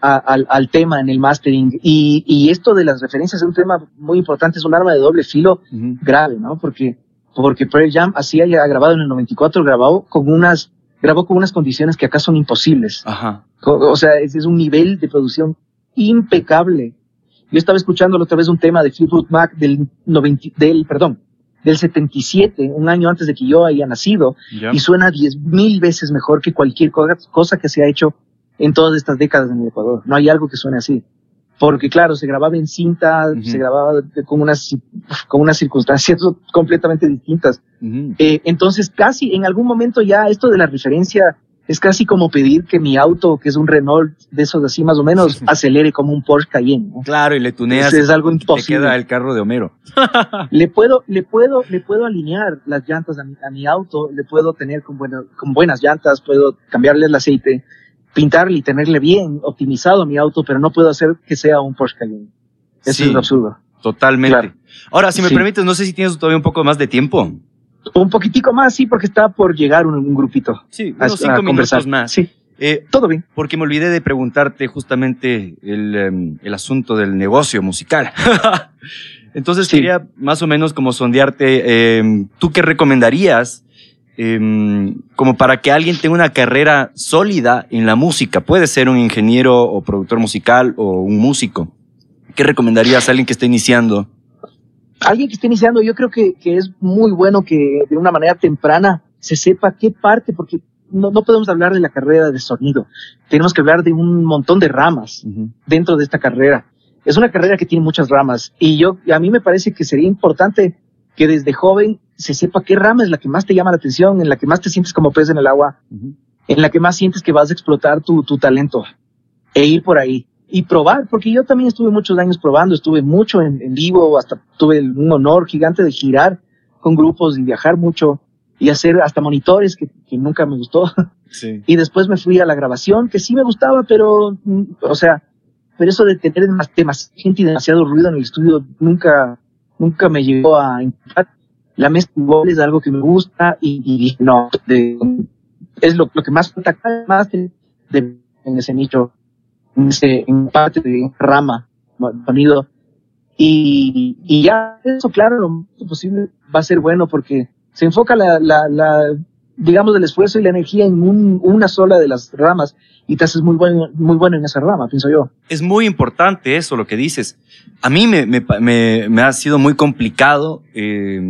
a- al, al tema en el mastering. Y, y esto de las referencias es un tema muy importante, es un arma de doble filo grave, ¿no? Porque, porque Pearl Jam así haya grabado en el 94, grabó con unas, grabó con unas condiciones que acá son imposibles. Ajá. O o sea, es, es un nivel de producción impecable. Yo estaba escuchando la otra vez un tema de Fleetwood Mac del 90, del, perdón, del 77, un año antes de que yo haya nacido, y suena diez mil veces mejor que cualquier co- cosa que se ha hecho en todas estas décadas en el Ecuador. No hay algo que suene así. Porque claro, se grababa en cinta, Ujú. se grababa con unas, con unas circunstancias <laughs> completamente distintas. Ujú. Eh, entonces, casi en algún momento ya esto de la referencia es casi como pedir que mi auto, que es un Renault de esos así más o menos, <laughs> acelere como un Porsche Cayenne. ¿no? Claro, y le tuneas. Es- es algo y Te imposible. queda el carro de Homero. <laughs> Le puedo, le puedo, le puedo alinear las llantas a mi, a mi auto, le puedo tener con, buena- con buenas llantas, puedo cambiarle el aceite, pintarle y tenerle bien optimizado mi auto, pero no puedo hacer que sea un Porsche Cayenne. Eso Sí. es absurdo. Totalmente. Claro. Ahora, si me Sí. permites, no sé si tienes todavía un poco más de tiempo. Un poquitico más, sí, porque está por llegar un, un grupito. Sí, unos a cinco minutos conversar. más. Sí, Eh, todo bien. porque me olvidé de preguntarte justamente el, em, el asunto del negocio musical. <laughs> Entonces Sí. quería más o menos como sondearte, em, ¿tú qué recomendarías em, como para que alguien tenga una carrera sólida en la música? Puede ser un ingeniero o productor musical o un músico. ¿Qué recomendarías a alguien que esté iniciando? Alguien que esté iniciando, yo creo que, que es muy bueno que de una manera temprana se sepa qué parte, porque no, no, podemos hablar de la carrera de sonido. Tenemos que hablar de un montón de ramas dentro de esta carrera. Es una carrera que tiene muchas ramas y yo, a mí me parece que sería importante que desde joven se sepa qué rama es la que más te llama la atención, en la que más te sientes como pez en el agua, en la que más sientes que vas a explotar tu, tu talento e ir por ahí y probar, porque yo también estuve muchos años probando, estuve mucho en, en vivo, hasta tuve un honor gigante de girar con grupos y viajar mucho y hacer hasta monitores, que, que nunca me gustó. <laughs> Sí. Y después me fui a la grabación, que sí me gustaba, pero, mm, o sea, pero eso de tener demasiada gente y demasiado ruido en el estudio nunca, nunca me llegó a. La mezcla es algo que me gusta y, y no, de, es lo, lo, que más falta más en ese nicho, en, ese, en parte de rama, sonido. Y, y ya eso, claro, lo más posible va a ser bueno porque se enfoca la, la, la, digamos, el esfuerzo y la energía en un, una sola de las ramas y te haces muy bueno, muy bueno en esa rama, pienso yo. Es muy importante eso, lo que dices. A mí me, me, me, me ha sido muy complicado eh,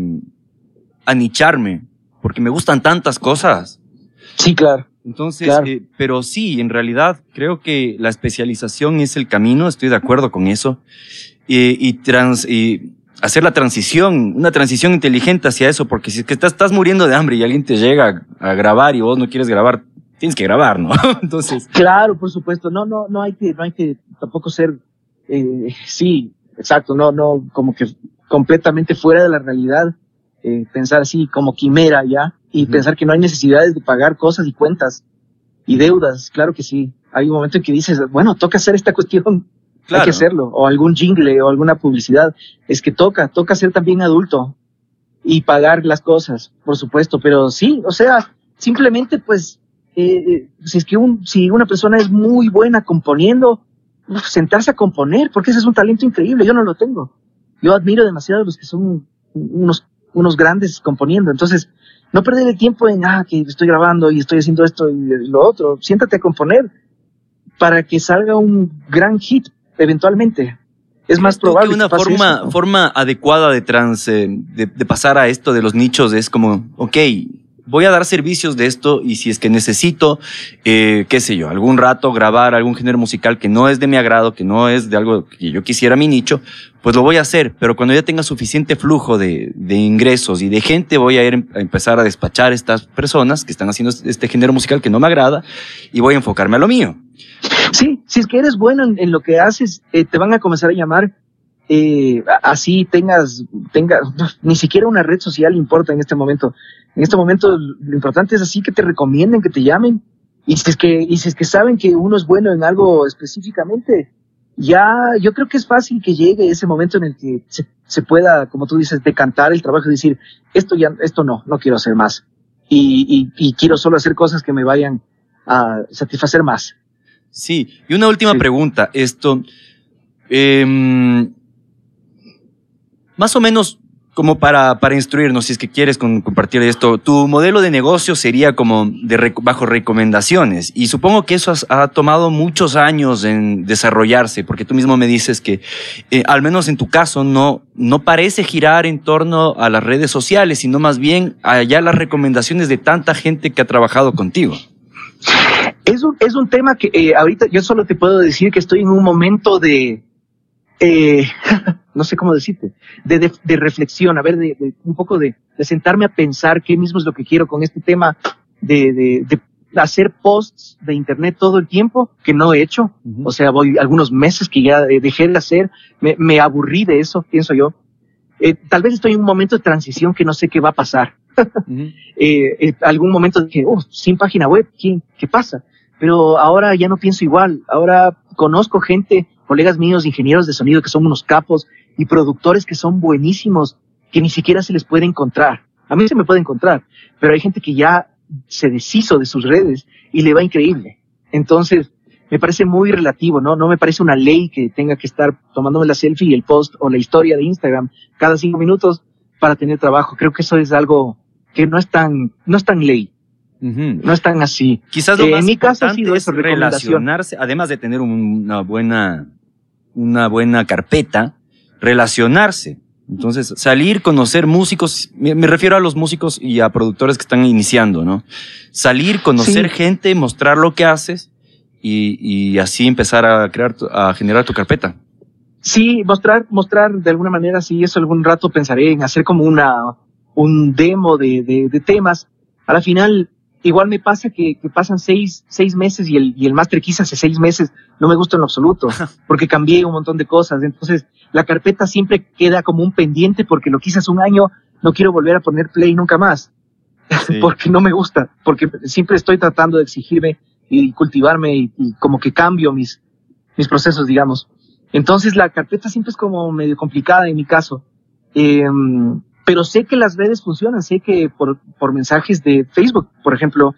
anicharme, porque me gustan tantas cosas. Sí, claro. Entonces, claro. Eh, pero sí, en realidad creo que la especialización es el camino, estoy de acuerdo con eso. Eh, y, trans, y hacer la transición, una transición inteligente hacia eso, porque si es que estás, estás muriendo de hambre y alguien te llega a, grabar y vos no quieres grabar, tienes que grabar, ¿no? <laughs> Entonces. Claro, por supuesto. No, no, no hay que, no hay que tampoco ser, eh, sí, exacto, no, no, como que completamente fuera de la realidad, eh, pensar así como quimera ya, y uh -huh. pensar que no hay necesidades de pagar cosas y cuentas y deudas. Claro que sí. Hay un momento en que dices, bueno, toca hacer esta cuestión Claro. Hay que hacerlo, o algún jingle o alguna publicidad. Es que toca, toca ser también adulto y pagar las cosas, por supuesto, pero sí, o sea, simplemente pues, eh, si es que un, si una persona es muy buena componiendo, uf, sentarse a componer, porque ese es un talento increíble, yo no lo tengo. Yo admiro demasiado a los que son unos, unos grandes componiendo, entonces, no perder el tiempo en, ah, que estoy grabando y estoy haciendo esto y lo otro, siéntate a componer para que salga un gran hit, eventualmente. Es más probable. Que una que forma, eso, ¿no? forma adecuada de, trans, eh, de, de, pasar a esto de los nichos es como, ok, voy a dar servicios de esto y si es que necesito, eh, qué sé yo, algún rato grabar algún género musical que no es de mi agrado, que no es de algo que yo quisiera mi nicho, pues lo voy a hacer. Pero cuando ya tenga suficiente flujo de, de ingresos y de gente, voy a ir a empezar a despachar a estas personas que están haciendo este género musical que no me agrada y voy a enfocarme a lo mío. Sí, si es que eres bueno en, en lo que haces, eh, te van a comenzar a llamar. Eh, así tengas, tengas, ni siquiera una red social importa en este momento. En este momento lo importante es así que te recomienden, que te llamen. Y si es que, y si es que saben que uno es bueno en algo específicamente, ya yo creo que es fácil que llegue ese momento en el que se, se pueda, como tú dices, decantar el trabajo y decir, esto ya, esto no, no quiero hacer más. Y, y, y quiero solo hacer cosas que me vayan a satisfacer más. Sí, y una última sí. pregunta. Esto, eh, más o menos como para, para instruirnos, si es que quieres compartir esto, tu modelo de negocio sería como de rec bajo recomendaciones. Y supongo que eso ha tomado muchos años en desarrollarse, porque tú mismo me dices que, eh, al menos en tu caso, no, no parece girar en torno a las redes sociales, sino más bien allá las recomendaciones de tanta gente que ha trabajado contigo. Es un, es un tema que eh, ahorita yo solo te puedo decir que estoy en un momento de, eh, <laughs> no sé cómo decirte, de, de, de reflexión, a ver, de, de un poco de, de, sentarme a pensar qué mismo es lo que quiero con este tema de, de hacer posts de internet todo el tiempo, que no he hecho. Uh -huh. O sea, voy algunos meses que ya dejé de hacer, me, me aburrí de eso, pienso yo. Eh, tal vez estoy en un momento de transición que no sé qué va a pasar. Uh <laughs> -huh. eh, algún momento dije, oh, sin página web, ¿qué, ¿qué pasa? Pero ahora ya no pienso igual. Ahora conozco gente, colegas míos, ingenieros de sonido que son unos capos y productores que son buenísimos, que ni siquiera se les puede encontrar. A mí se me puede encontrar, pero hay gente que ya se deshizo de sus redes y le va increíble. Entonces, me parece muy relativo, ¿no? No me parece una ley que tenga que estar tomándome la selfie y el post o la historia de Instagram cada cinco minutos para tener trabajo. Creo que eso es algo que no están, no están ley. No están así. Quizás lo eh, más en mi caso ha sido es relacionarse, además de tener una buena, una buena carpeta, relacionarse. Entonces, salir, conocer músicos, me, refiero a los músicos y a productores que están iniciando, ¿no? Salir, conocer gente, mostrar lo que haces y, y, así empezar a crear, a generar tu carpeta. Sí, mostrar, mostrar de alguna manera, sí, eso algún rato pensaré en hacer como una, un demo de, de, de temas. A la final, igual me pasa que, que pasan seis, seis meses y el, y el máster quizás hace seis meses no me gusta en lo absoluto, <laughs> porque cambié un montón de cosas. Entonces, la carpeta siempre queda como un pendiente porque lo quise hace un año, no quiero volver a poner play nunca más, <laughs> porque no me gusta, porque siempre estoy tratando de exigirme y cultivarme y, y, como que cambio mis, mis procesos, digamos. Entonces, la carpeta siempre es como medio complicada en mi caso. Eh, pero sé que las redes funcionan, sé que por, por mensajes de Facebook, por ejemplo,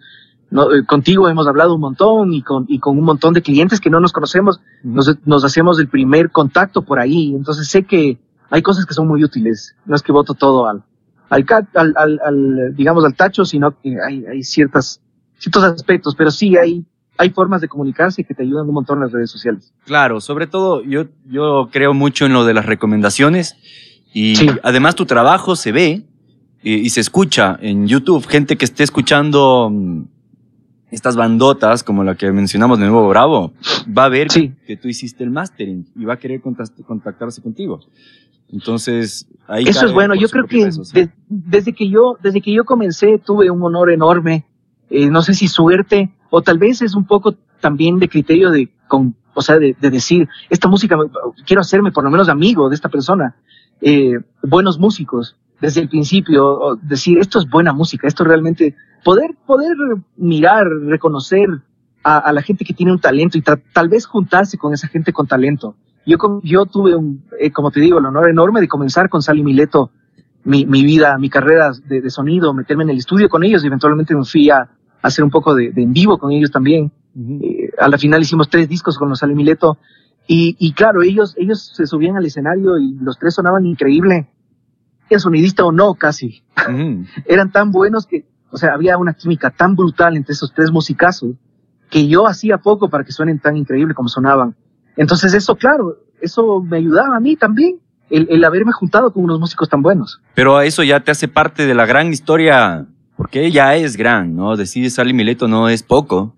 no, eh, contigo hemos hablado un montón y con, y con un montón de clientes que no nos conocemos, nos, nos hacemos el primer contacto por ahí, entonces sé que hay cosas que son muy útiles, no es que voto todo al, al, al, al, digamos, al tacho, sino que hay, hay ciertas, ciertos aspectos, pero sí hay, hay formas de comunicarse que te ayudan un montón en las redes sociales. Claro, sobre todo yo, yo creo mucho en lo de las recomendaciones y además tu trabajo se ve y, se escucha en YouTube. Gente que esté escuchando mm, estas bandotas, como la que mencionamos de nuevo Bravo, va a ver que, tú hiciste el mastering y va a querer contactarse contigo. Entonces, ahí Eso es bueno. Yo creo que desde que yo, desde que yo comencé, tuve un honor enorme. Eh, no sé si suerte o tal vez es un poco también de criterio de, con, o sea, de, de decir, esta música, quiero hacerme por lo menos amigo de esta persona eh, buenos músicos desde el principio, decir, esto es buena música, esto realmente, poder, poder mirar, reconocer a, la gente que tiene un talento y tal vez juntarse con esa gente con talento. Yo, yo tuve, un, eh, como te digo, el honor enorme de comenzar con Sally Mileto mi, mi vida, mi carrera de, sonido, meterme en el estudio con ellos y eventualmente me fui a, hacer un poco de, en vivo con ellos también. Eh, a la final hicimos tres discos con los Sally Mileto y, y, claro, ellos, ellos se subían al escenario y los tres sonaban increíble. El sonidista o no, casi. <laughs> Eran tan buenos que, o sea, había una química tan brutal entre esos tres musicazos que yo hacía poco para que suenen tan increíble como sonaban. Entonces eso, claro, eso me ayudaba a mí también, el, el haberme juntado con unos músicos tan buenos. Pero eso ya te hace parte de la gran historia, porque ya es gran, ¿no? Decir Sally Mileto no es poco,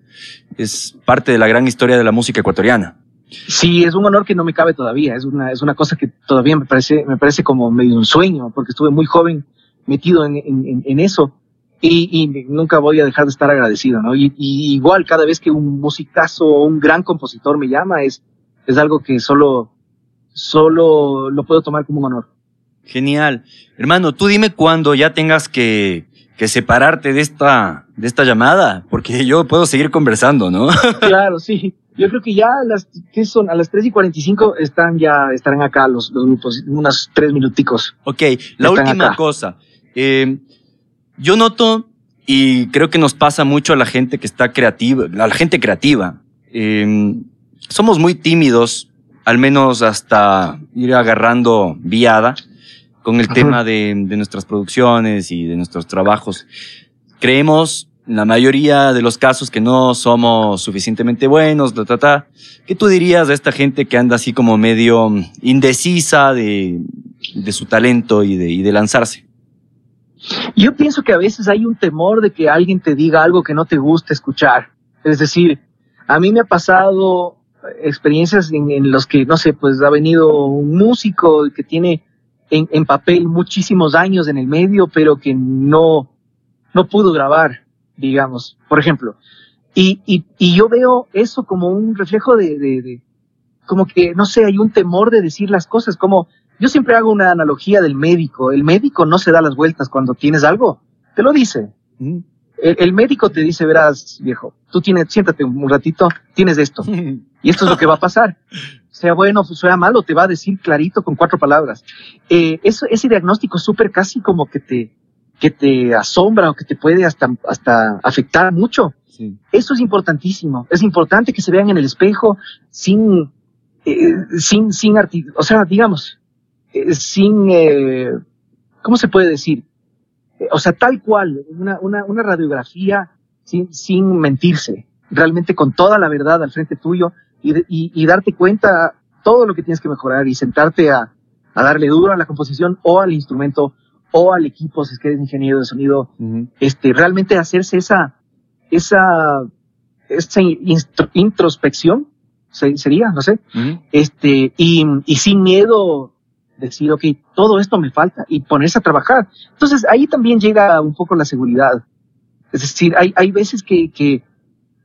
es parte de la gran historia de la música ecuatoriana. Sí, es un honor que no me cabe todavía. Es una, es una cosa que todavía me parece, me parece como medio un sueño, porque estuve muy joven metido en, en, en eso y, y, nunca voy a dejar de estar agradecido, ¿no? Y, y, igual cada vez que un musicazo o un gran compositor me llama es, es algo que solo, solo lo puedo tomar como un honor. Genial. Hermano, tú dime cuándo ya tengas que, que separarte de esta, de esta llamada, porque yo puedo seguir conversando, ¿no? claro, sí. Yo creo que ya a las, ¿qué son? A las 3 y 45 están ya, estarán acá los, los grupos, unas tres minuticos. Ok, la última cosa. Eh, yo noto, y creo que nos pasa mucho a la gente que está creativa, a la gente creativa. Eh, somos muy tímidos, al menos hasta ir agarrando viada con el tema de, de nuestras producciones y de nuestros trabajos. Creemos la mayoría de los casos que no somos suficientemente buenos, ta, ta, ta. ¿Qué tú dirías de esta gente que anda así como medio indecisa de, de su talento y de, y de lanzarse? Yo pienso que a veces hay un temor de que alguien te diga algo que no te gusta escuchar. Es decir, a mí me ha pasado experiencias en, en los que, no sé, pues ha venido un músico que tiene en, en papel muchísimos años en el medio, pero que no, no pudo grabar digamos, por ejemplo. Y, y, y yo veo eso como un reflejo de, de, de, como que, no sé, hay un temor de decir las cosas, como yo siempre hago una analogía del médico. El médico no se da las vueltas cuando tienes algo, te lo dice. Mm. El, el, médico te dice, verás, viejo, tú tienes, siéntate un ratito, tienes esto. <laughs> y esto es lo que va a pasar. Sea bueno, sea malo, te va a decir clarito con cuatro palabras. Eh, eso, ese diagnóstico súper casi como que te, que te asombra o que te puede hasta, hasta afectar mucho. Eso es importantísimo. Es importante que se vean en el espejo sin, eh, sin, sin, o sea, digamos, eh, sin, eh, ¿cómo se puede decir? eh, o sea, tal cual, una, una, una radiografía sin, sin mentirse, realmente con toda la verdad al frente tuyo y, y, y darte cuenta todo lo que tienes que mejorar y sentarte a, a darle duro a la composición o al instrumento o al equipo, si es que eres ingeniero de sonido, este, realmente hacerse esa, esa, esa introspección, sería, no sé, este, y, y sin miedo decir, ok, todo esto me falta y ponerse a trabajar. Entonces ahí también llega un poco la seguridad. Es decir, hay, hay veces que, que,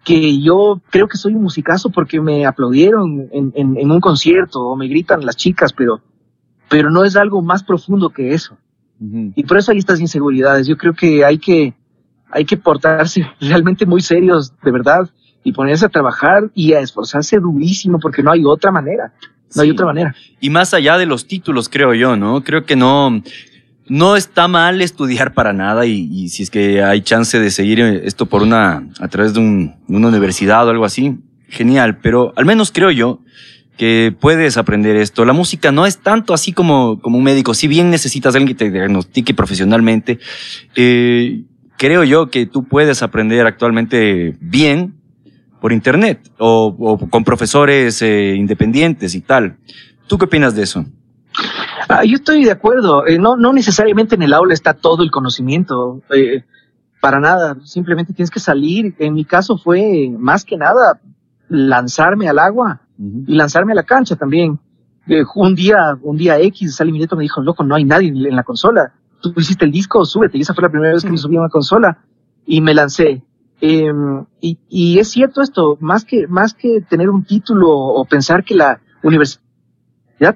que yo creo que soy un musicazo porque me aplaudieron en, en, en, un concierto o me gritan las chicas, pero, pero no es algo más profundo que eso. Y por eso hay estas inseguridades. Yo creo que hay que, hay que portarse <laughs> realmente muy serios, de verdad, y ponerse a trabajar y a esforzarse durísimo porque no hay otra manera. No hay otra manera. Y más allá de los títulos, creo yo, ¿no? Creo que no, no está mal estudiar para nada y, y, si es que hay chance de seguir esto por una, a través de un, una universidad o algo así, genial. Pero al menos creo yo que puedes aprender esto. La música no es tanto así como, como un médico. Si bien necesitas alguien que te diagnostique profesionalmente, eh, creo yo que tú puedes aprender actualmente bien por internet o, con profesores eh, independientes y tal. ¿Tú qué opinas de eso? Ah, yo estoy de acuerdo. Eh, no, no necesariamente en el aula está todo el conocimiento. Para nada. Simplemente tienes que salir. En mi caso fue más que nada lanzarme al agua uh -huh. y lanzarme a la cancha también. Eh, un día, un día X, Sally Mineto me dijo, loco, no hay nadie en la consola. Tú hiciste el disco, súbete. Y esa fue la primera vez que me subí a una consola y me lancé. Eh, y, y, es cierto esto, más que, más que tener un título o pensar que la universidad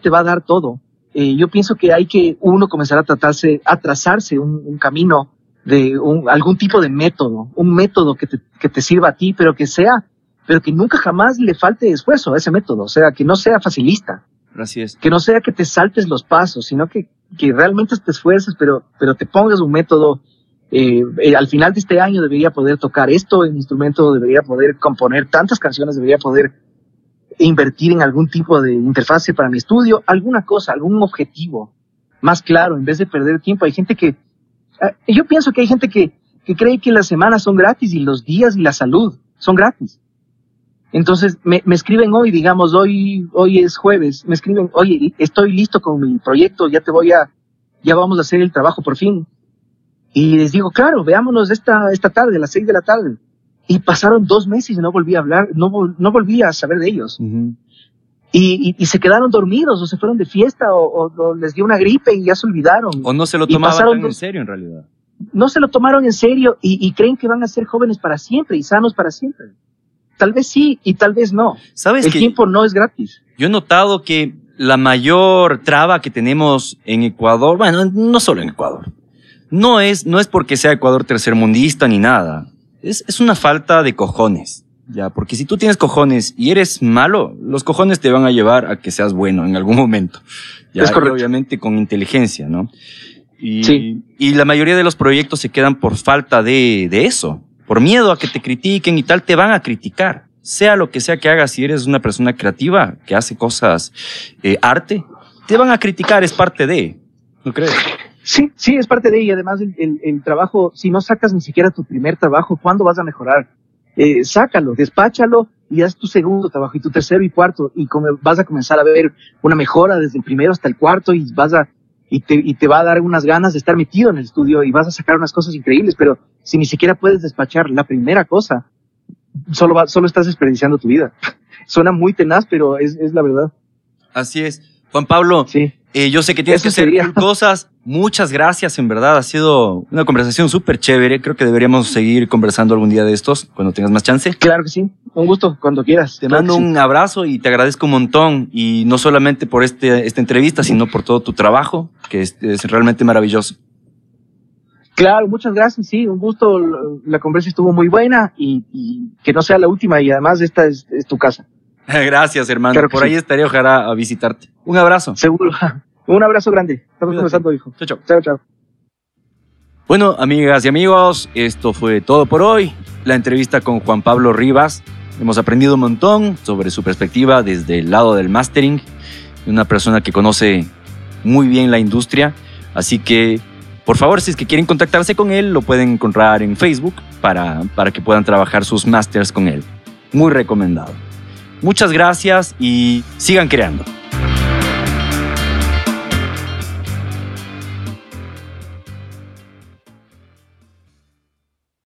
te va a dar todo, eh, yo pienso que hay que uno comenzar a tratarse, a trazarse un, un camino de un, algún tipo de método, un método que te, que te sirva a ti, pero que sea, pero que nunca jamás le falte esfuerzo a ese método, o sea, que no sea facilista. Así es. Que no sea que te saltes los pasos, sino que, que realmente te esfuerces, pero, pero te pongas un método eh, eh, al final de este año debería poder tocar esto en instrumento, debería poder componer tantas canciones, debería poder invertir en algún tipo de interfase para mi estudio, alguna cosa, algún objetivo más claro, en vez de perder tiempo. Hay gente que, eh, yo pienso que hay gente que, que cree que las semanas son gratis y los días y la salud son gratis. Entonces me, me escriben hoy, digamos, hoy, hoy es jueves, me escriben, oye, estoy listo con mi proyecto, ya te voy a, ya vamos a hacer el trabajo por fin. Y les digo, claro, veámonos esta, esta tarde, a las seis de la tarde. Y pasaron dos meses y no volví a hablar, no, no volví a saber de ellos. Uh -huh. y, y, y, se quedaron dormidos o se fueron de fiesta o, o, o, les dio una gripe y ya se olvidaron. O no se lo tomaron en serio en realidad. No se lo tomaron en serio y, y, creen que van a ser jóvenes para siempre y sanos para siempre. Tal vez sí y tal vez no. ¿Sabes El que tiempo no es gratis. Yo he notado que la mayor traba que tenemos en Ecuador, bueno, no solo en Ecuador, no es, no es porque sea Ecuador tercermundista ni nada. Es, es una falta de cojones. Ya, porque si tú tienes cojones y eres malo, los cojones te van a llevar a que seas bueno en algún momento. Ya, es correcto. obviamente con inteligencia, ¿no? Y, sí. y la mayoría de los proyectos se quedan por falta de, de eso. Por miedo a que te critiquen y tal, te van a criticar. Sea lo que sea que hagas, si eres una persona creativa que hace cosas, eh, arte, te van a criticar, es parte de, ¿no crees? Sí, sí, es parte de ella. Además, el, el, el, trabajo, si no sacas ni siquiera tu primer trabajo, ¿cuándo vas a mejorar? Eh, sácalo, despáchalo y haz tu segundo trabajo y tu tercero y cuarto y vas a comenzar a ver una mejora desde el primero hasta el cuarto y vas a y te, y te va a dar unas ganas de estar metido en el estudio y vas a sacar unas cosas increíbles, pero si ni siquiera puedes despachar la primera cosa, solo, va, solo estás desperdiciando tu vida. <laughs> Suena muy tenaz, pero es, es la verdad. Así es. Juan Pablo, sí. Eh, yo sé que tienes Eso que hacer sería. cosas. Muchas gracias, en verdad. Ha sido una conversación súper chévere. Creo que deberíamos seguir conversando algún día de estos, cuando tengas más chance. Claro que sí. Un gusto, cuando quieras. Te claro mando un sí. abrazo y te agradezco un montón. Y no solamente por este, esta entrevista, sino por todo tu trabajo, que es, es realmente maravilloso. Claro, muchas gracias. Sí, un gusto. La conversación estuvo muy buena y, y que no sea la última. Y además, esta es, es tu casa. <laughs> Gracias, hermano. Claro Por sí. ahí estaré, ojalá, a visitarte. Un abrazo. Seguro. <laughs> Un abrazo grande. Estamos conversando, hijo. Chao, chao. Chao, chao. Bueno, amigas y amigos, esto fue todo por hoy. La entrevista con Juan Pablo Rivas. Hemos aprendido un montón sobre su perspectiva desde el lado del mastering. Una persona que conoce muy bien la industria. Así que Por favor, si es que quieren contactarse con él, lo pueden encontrar en Facebook para, para que puedan trabajar sus masters con él. Muy recomendado. Muchas gracias y sigan creando.